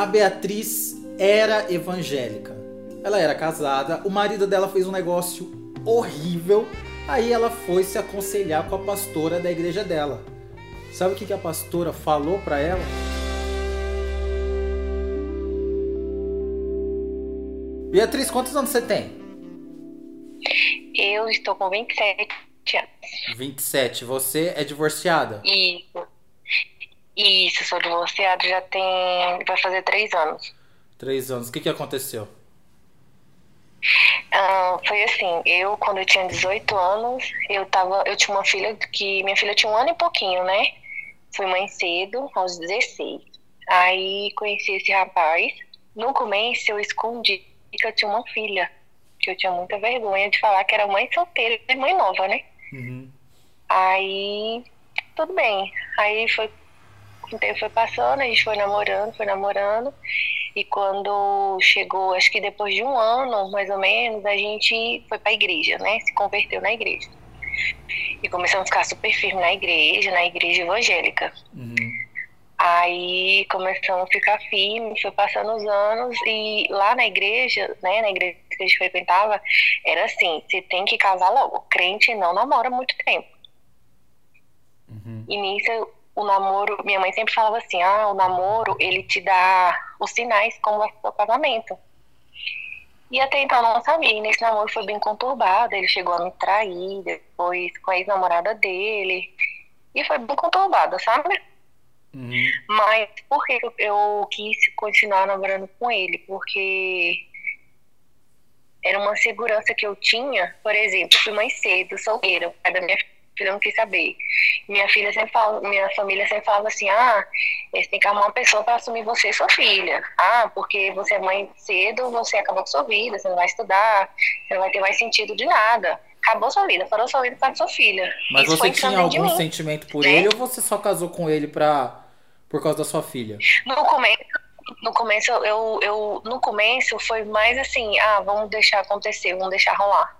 A Beatriz era evangélica. Ela era casada, o marido dela fez um negócio horrível, aí ela foi se aconselhar com a pastora da igreja dela. Sabe o que a pastora falou para ela? Beatriz, quantos anos você tem? Eu estou com 27 anos. 27. Você é divorciada? Isso. Isso, sou divorciada já tem. vai fazer três anos. Três anos. O que, que aconteceu? Ah, foi assim, eu quando eu tinha 18 anos, eu tava. Eu tinha uma filha que. Minha filha tinha um ano e pouquinho, né? Fui mãe cedo, aos 16. Aí conheci esse rapaz. No começo eu escondi que eu tinha uma filha. Que eu tinha muita vergonha de falar que era mãe solteira mãe nova, né? Uhum. Aí, tudo bem. Aí foi, o tempo foi passando, a gente foi namorando, foi namorando. E quando chegou, acho que depois de um ano, mais ou menos, a gente foi para a igreja, né? Se converteu na igreja. E começamos a ficar super firme na igreja, na igreja evangélica. Uhum. Aí começamos a ficar firme, foi passando os anos e lá na igreja, né, na igreja que a gente frequentava, era assim, você tem que casar logo. Crente não namora muito tempo. Uhum. E nisso o namoro, minha mãe sempre falava assim, ah, o namoro, ele te dá os sinais como vai ser o casamento. E até então não sabia, e nesse namoro foi bem conturbado, ele chegou a me trair, depois com a ex-namorada dele, e foi bem conturbado, sabe? Uhum. Mas por que eu quis continuar namorando com ele? Porque era uma segurança que eu tinha, por exemplo, fui mãe cedo, solteira, o pai da minha filha não quis saber. Minha filha sempre fala, minha família sempre falava assim, ah, você tem que arrumar uma pessoa para assumir você e sua filha. Ah, porque você é mãe cedo, você acabou com sua vida, você não vai estudar, você não vai ter mais sentido de nada. Acabou sua vida, parou sua vida para sua filha. Mas Isso você tinha algum sentimento por né? ele ou você só casou com ele pra por causa da sua filha? No começo, no começo eu, eu no começo foi mais assim, ah, vamos deixar acontecer, vamos deixar rolar.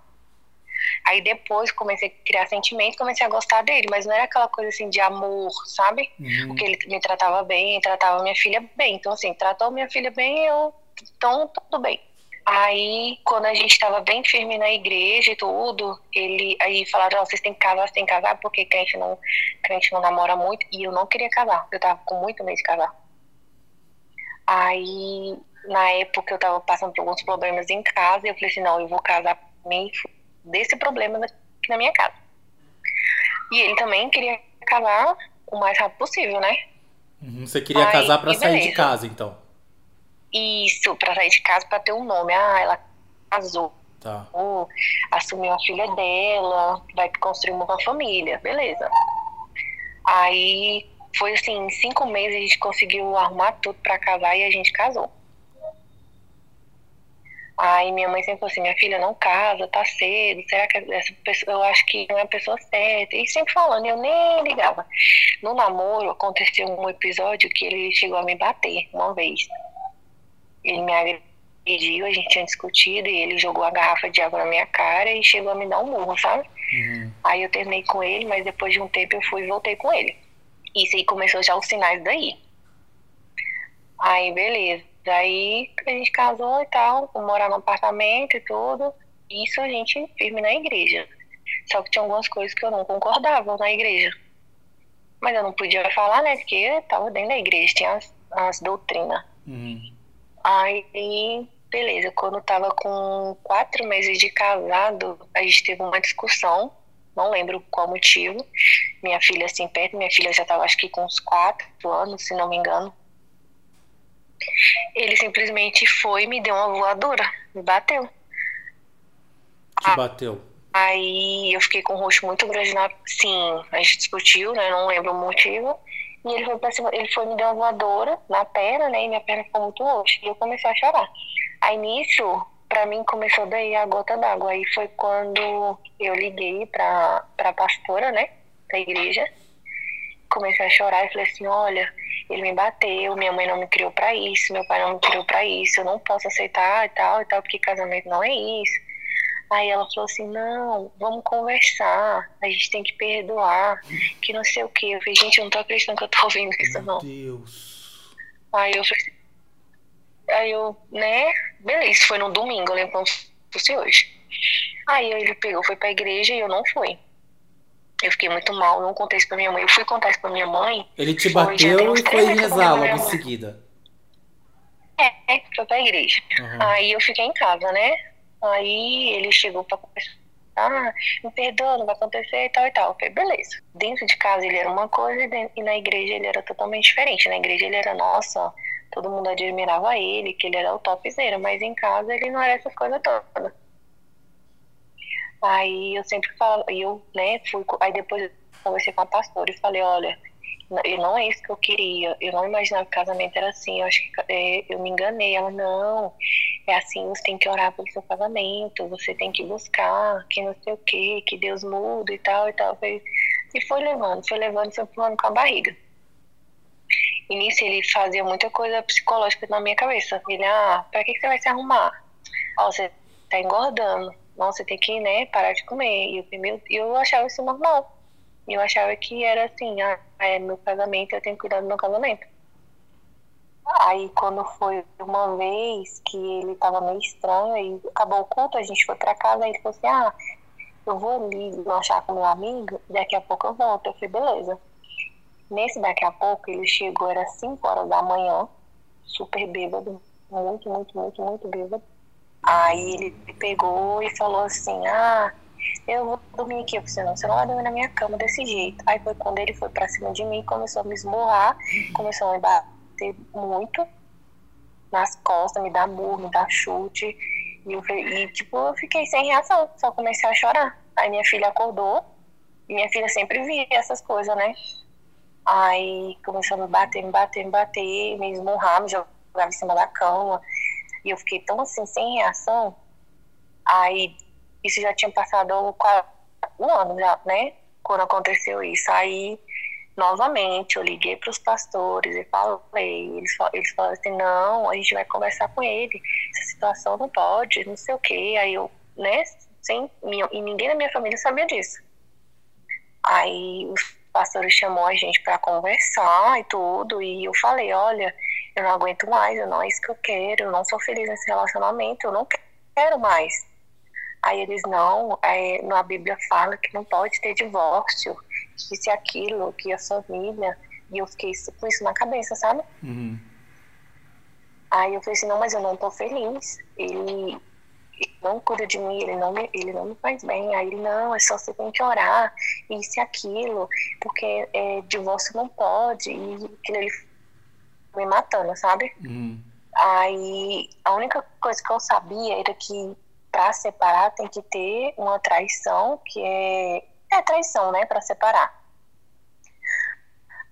Aí depois comecei a criar sentimento, comecei a gostar dele, mas não era aquela coisa assim de amor, sabe? Uhum. Porque ele me tratava bem, tratava minha filha bem. Então assim, tratou minha filha bem, eu então tudo bem. Aí, quando a gente estava bem firme na igreja e tudo, ele aí falaram, oh, vocês têm que casar, vocês têm que casar, porque crente não, crente não namora muito, e eu não queria casar, eu tava com muito medo de casar. Aí, na época, eu tava passando por alguns problemas em casa, e eu falei assim, não, eu vou casar me desse problema aqui na minha casa. E ele também queria casar o mais rápido possível, né? Uhum, você queria aí, casar para sair de casa, então? Isso, para sair de casa para ter um nome. Ah, ela casou. Tá. assumiu a filha dela, vai construir uma família, beleza. Aí foi assim, em cinco meses a gente conseguiu arrumar tudo para casar e a gente casou. Aí minha mãe sempre falou assim, minha filha não casa, tá cedo, será que essa pessoa, eu acho que não é a pessoa certa. E sempre falando, eu nem ligava. No namoro aconteceu um episódio que ele chegou a me bater uma vez. Ele me agrediu, a gente tinha discutido e ele jogou a garrafa de água na minha cara e chegou a me dar um murro, sabe? Uhum. Aí eu terminei com ele, mas depois de um tempo eu fui e voltei com ele. Isso aí começou já os sinais daí. Aí, beleza. Daí a gente casou e tal, morar no apartamento e tudo. Isso a gente firme na igreja. Só que tinha algumas coisas que eu não concordava na igreja. Mas eu não podia falar, né? Porque eu tava dentro da igreja, tinha as, as doutrinas. Uhum. Aí, beleza, quando eu tava com quatro meses de casado, a gente teve uma discussão, não lembro qual motivo. Minha filha assim perto, minha filha já tava acho que com uns quatro anos, se não me engano. Ele simplesmente foi e me deu uma voadora, me bateu. Te bateu? Aí eu fiquei com o rosto muito grande na. Sim, a gente discutiu, né? Não lembro o motivo. E ele foi pra cima, ele foi me deu uma voadora na perna, né? E minha perna ficou muito roxa. E eu comecei a chorar. Aí nisso, pra mim começou daí a gota d'água. Aí foi quando eu liguei pra, pra pastora, né? Da igreja. Comecei a chorar e falei assim: olha, ele me bateu, minha mãe não me criou pra isso, meu pai não me criou pra isso, eu não posso aceitar e tal e tal, porque casamento não é isso. Aí ela falou assim: não, vamos conversar, a gente tem que perdoar, que não sei o que. Eu falei: gente, eu não tô acreditando que eu tô ouvindo isso, Meu não. Deus. Aí eu falei: Aí eu, né, beleza, foi no domingo, eu lembro como se fosse hoje. Aí ele pegou, foi pra igreja e eu não fui. Eu fiquei muito mal, não contei isso pra minha mãe. Eu fui contar isso pra minha mãe. Ele te bateu e foi rezar logo em seguida. É, foi pra igreja. Uhum. Aí eu fiquei em casa, né? Aí ele chegou pra conversar. Ah, me perdoa, não vai acontecer e tal e tal. Eu falei, beleza. Dentro de casa ele era uma coisa e na igreja ele era totalmente diferente. Na igreja ele era, nossa, todo mundo admirava ele, que ele era o topzera, mas em casa ele não era essas coisas todas. Aí eu sempre falo, eu, né, fui, aí depois eu conversei com a pastora e falei, olha, não é isso que eu queria, eu não imaginava que o casamento era assim, eu acho que é, eu me enganei. Ela, não, é assim, você tem que orar pelo seu casamento, você tem que buscar, que não sei o que, que Deus muda e tal e tal. E foi levando, foi levando, foi empurrando com a barriga. E nisso ele fazia muita coisa psicológica na minha cabeça. Ele, ah, pra que, que você vai se arrumar? Ó, você tá engordando você tem que, né, parar de comer. E eu, eu achava isso normal. Eu achava que era assim, ah, é meu casamento, eu tenho que cuidar do meu casamento. Aí quando foi uma vez que ele tava meio estranho, e acabou o culto, a gente foi pra casa, aí ele falou assim, ah, eu vou ali lanchar com meu amigo, daqui a pouco eu volto. Eu falei, beleza. Nesse daqui a pouco, ele chegou, era 5 horas da manhã, super bêbado, muito, muito, muito, muito bêbado. Aí ele pegou e falou assim: Ah, eu vou dormir aqui. Eu falei, não, você não vai dormir na minha cama desse jeito. Aí foi quando ele foi pra cima de mim, começou a me esmurrar, começou a me bater muito nas costas, me dar murro, me dar chute. E, eu, e tipo, eu fiquei sem reação, só comecei a chorar. Aí minha filha acordou, e minha filha sempre via essas coisas, né? Aí começou a me bater, me bater, me bater, me esmurrar, me jogar em cima da cama. E eu fiquei tão assim, sem reação. Aí, isso já tinha passado um ano já, né? Quando aconteceu isso. Aí, novamente, eu liguei para os pastores e falei. Eles, eles falaram assim: não, a gente vai conversar com ele. Essa situação não pode, não sei o quê. Aí eu, né? Sem, e ninguém na minha família sabia disso. Aí os pastores chamou a gente para conversar e tudo. E eu falei: olha eu não aguento mais, eu não é isso que eu quero, eu não sou feliz nesse relacionamento, eu não quero mais. Aí eles, não, é, na Bíblia fala que não pode ter divórcio, que isso e aquilo, que a família. E eu fiquei com isso na cabeça, sabe? Uhum. Aí eu falei assim, não, mas eu não tô feliz. Ele, ele não cuida de mim, ele não, me, ele não me faz bem. Aí ele, não, é só você tem que orar, isso e aquilo, porque é, divórcio não pode. E aquilo ele me matando, sabe? Uhum. Aí a única coisa que eu sabia era que para separar tem que ter uma traição, que é, é traição, né, para separar.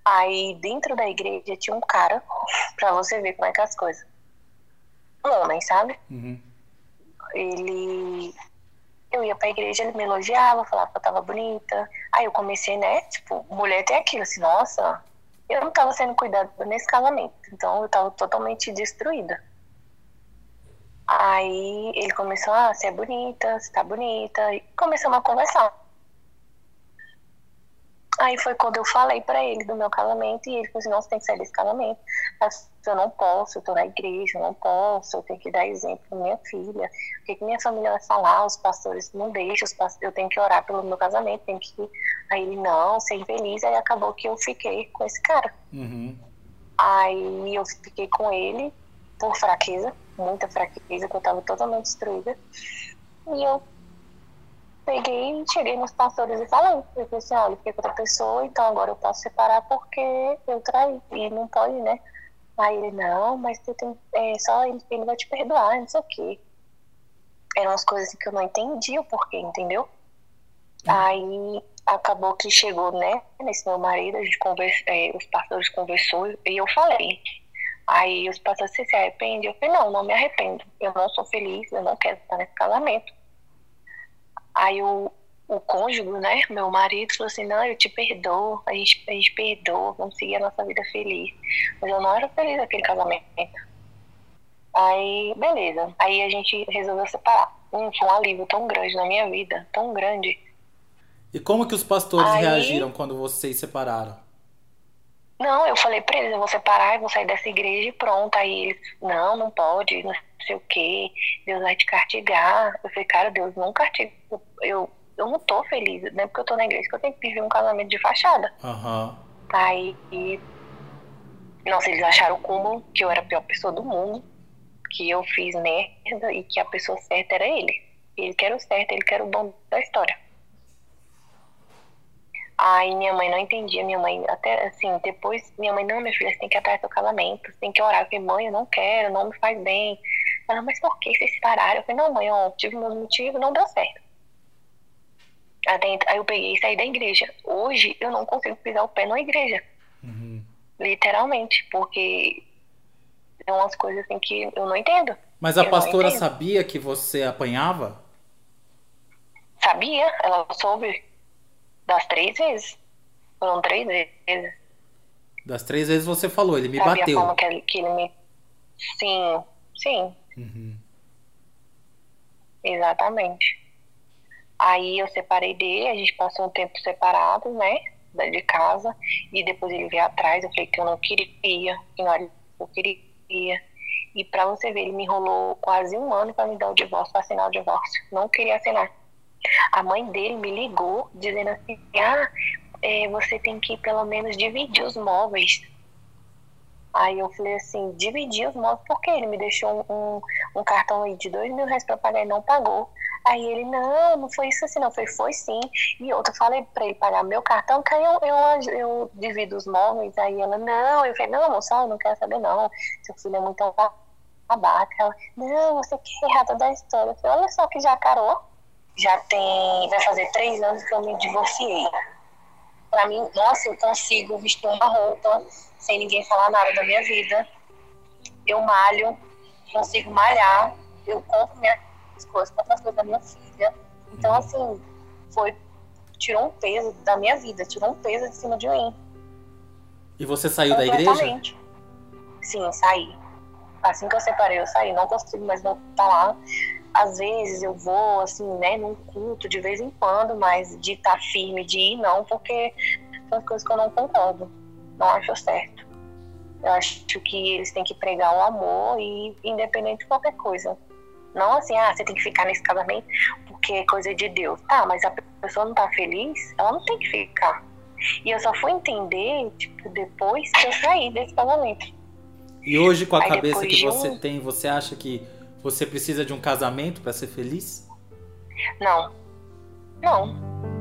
Aí dentro da igreja tinha um cara, para você ver como é que é as coisas. Um homem, sabe? Uhum. Ele. Eu ia pra igreja, ele me elogiava, falava que eu tava bonita. Aí eu comecei, né? Tipo, mulher tem aquilo, assim, nossa, eu não estava sendo cuidada nesse casamento, então eu estava totalmente destruída. Aí ele começou, ah, você é bonita, você tá bonita, e começamos a conversar. Aí foi quando eu falei para ele do meu casamento e ele falou assim, não, você tem que sair desse casamento. Eu não posso, eu tô na igreja, eu não posso, eu tenho que dar exemplo pra minha filha. O que, que minha família vai falar? Os pastores não deixam, eu tenho que orar pelo meu casamento, tenho que. Aí ele, não, ser infeliz. Aí acabou que eu fiquei com esse cara. Uhum. Aí eu fiquei com ele por fraqueza, muita fraqueza, que eu tava totalmente destruída. E eu peguei, cheguei nos pastores e falei. Eu falei assim, olha, fiquei com outra pessoa, então agora eu posso separar porque eu traí. E não pode, né? Aí ele, não, mas você tem, é, só ele, ele vai te perdoar, não sei o quê. Eram as coisas que eu não entendi o porquê, entendeu? Uhum. Aí acabou que chegou, né, nesse meu marido, a gente conversa, é, os pastores conversou e eu falei. Aí os pastores, se arrepende? Eu falei, não, não me arrependo. Eu não sou feliz, eu não quero estar nesse casamento. Aí o, o cônjuge, né, meu marido, falou assim, não, eu te perdoo, a gente, a gente perdoa, vamos seguir a nossa vida feliz. Mas eu não era feliz naquele casamento. Aí, beleza. Aí a gente resolveu separar. Hum, foi um alívio tão grande na minha vida, tão grande. E como que os pastores Aí... reagiram quando vocês separaram? Não, eu falei pra eles, eu vou separar, eu vou sair dessa igreja e pronto. Aí eles, não, não pode, não sei o quê, Deus vai te castigar. Eu falei, cara, Deus não castiga. Eu, eu não tô feliz, não é porque eu tô na igreja que eu tenho que viver um casamento de fachada. Aham. Aí, e, nossa, eles acharam o cúmulo que eu era a pior pessoa do mundo, que eu fiz merda e que a pessoa certa era ele. Ele que era o certo, ele que era o bom da história. Aí minha mãe não entendia, minha mãe, até assim, depois, minha mãe, não, minha filha, você tem que ir atrás do seu casamento, você tem que orar. Eu falei, mãe, eu não quero, não me faz bem. Ela, mas por que vocês separaram? Eu falei, não, mãe, ó, tive meus motivos, não deu certo. Aí eu peguei e saí da igreja. Hoje eu não consigo pisar o pé numa igreja. Uhum. Literalmente, porque é umas coisas assim que eu não entendo. Mas a Eu pastora sabia que você apanhava? Sabia? Ela soube das três vezes. Foram três vezes. Das três vezes você falou, ele me Sabia bateu. forma que ele, que ele me. Sim, sim, Uhum. exatamente. Aí eu separei dele, a gente passou um tempo separados, né? De casa. E depois ele veio atrás, eu falei que eu não queria, que não eu queria. E pra você ver, ele me enrolou quase um ano pra me dar o divórcio, pra assinar o divórcio. Não queria assinar. A mãe dele me ligou dizendo assim: ah, é, você tem que pelo menos dividir os móveis. Aí eu falei assim: dividir os móveis, por quê? Ele me deixou um, um, cartão aí de dois mil reais pra pagar e não pagou. Aí ele: não, não foi isso assim, não. Foi, foi sim. E outra, falei pra ele pagar meu cartão, que aí eu, eu, eu divido os móveis. Aí ela: não. Eu falei: não, moça, eu não quero saber, não. Seu filho é muito babaca. Ela: não, você quer errar toda a história. Eu falei: olha só que já carou já tem. Vai fazer três anos que eu me divorciei. Pra mim, nossa, eu consigo vestir uma roupa sem ninguém falar nada da minha vida. Eu malho, consigo malhar, eu compro minhas coisas, compro as coisas da minha filha. Então, assim, foi. Tirou um peso da minha vida, tirou um peso de cima de mim. E você saiu da igreja? Sim, saí. Assim que eu separei, eu saí. Não consigo mais voltar lá. Às vezes eu vou, assim, né, num culto de vez em quando, mas de estar firme, de ir, não, porque são coisas que eu não concordo. Não acho certo. Eu acho que eles têm que pregar o amor e independente de qualquer coisa. Não assim, ah, você tem que ficar nesse casamento porque é coisa de Deus. Tá, mas a pessoa não tá feliz, ela não tem que ficar. E eu só fui entender, tipo, depois que eu saí desse casamento. E hoje, com a Aí cabeça que de você tem, você acha que você precisa de um casamento pra ser feliz? Não. Não.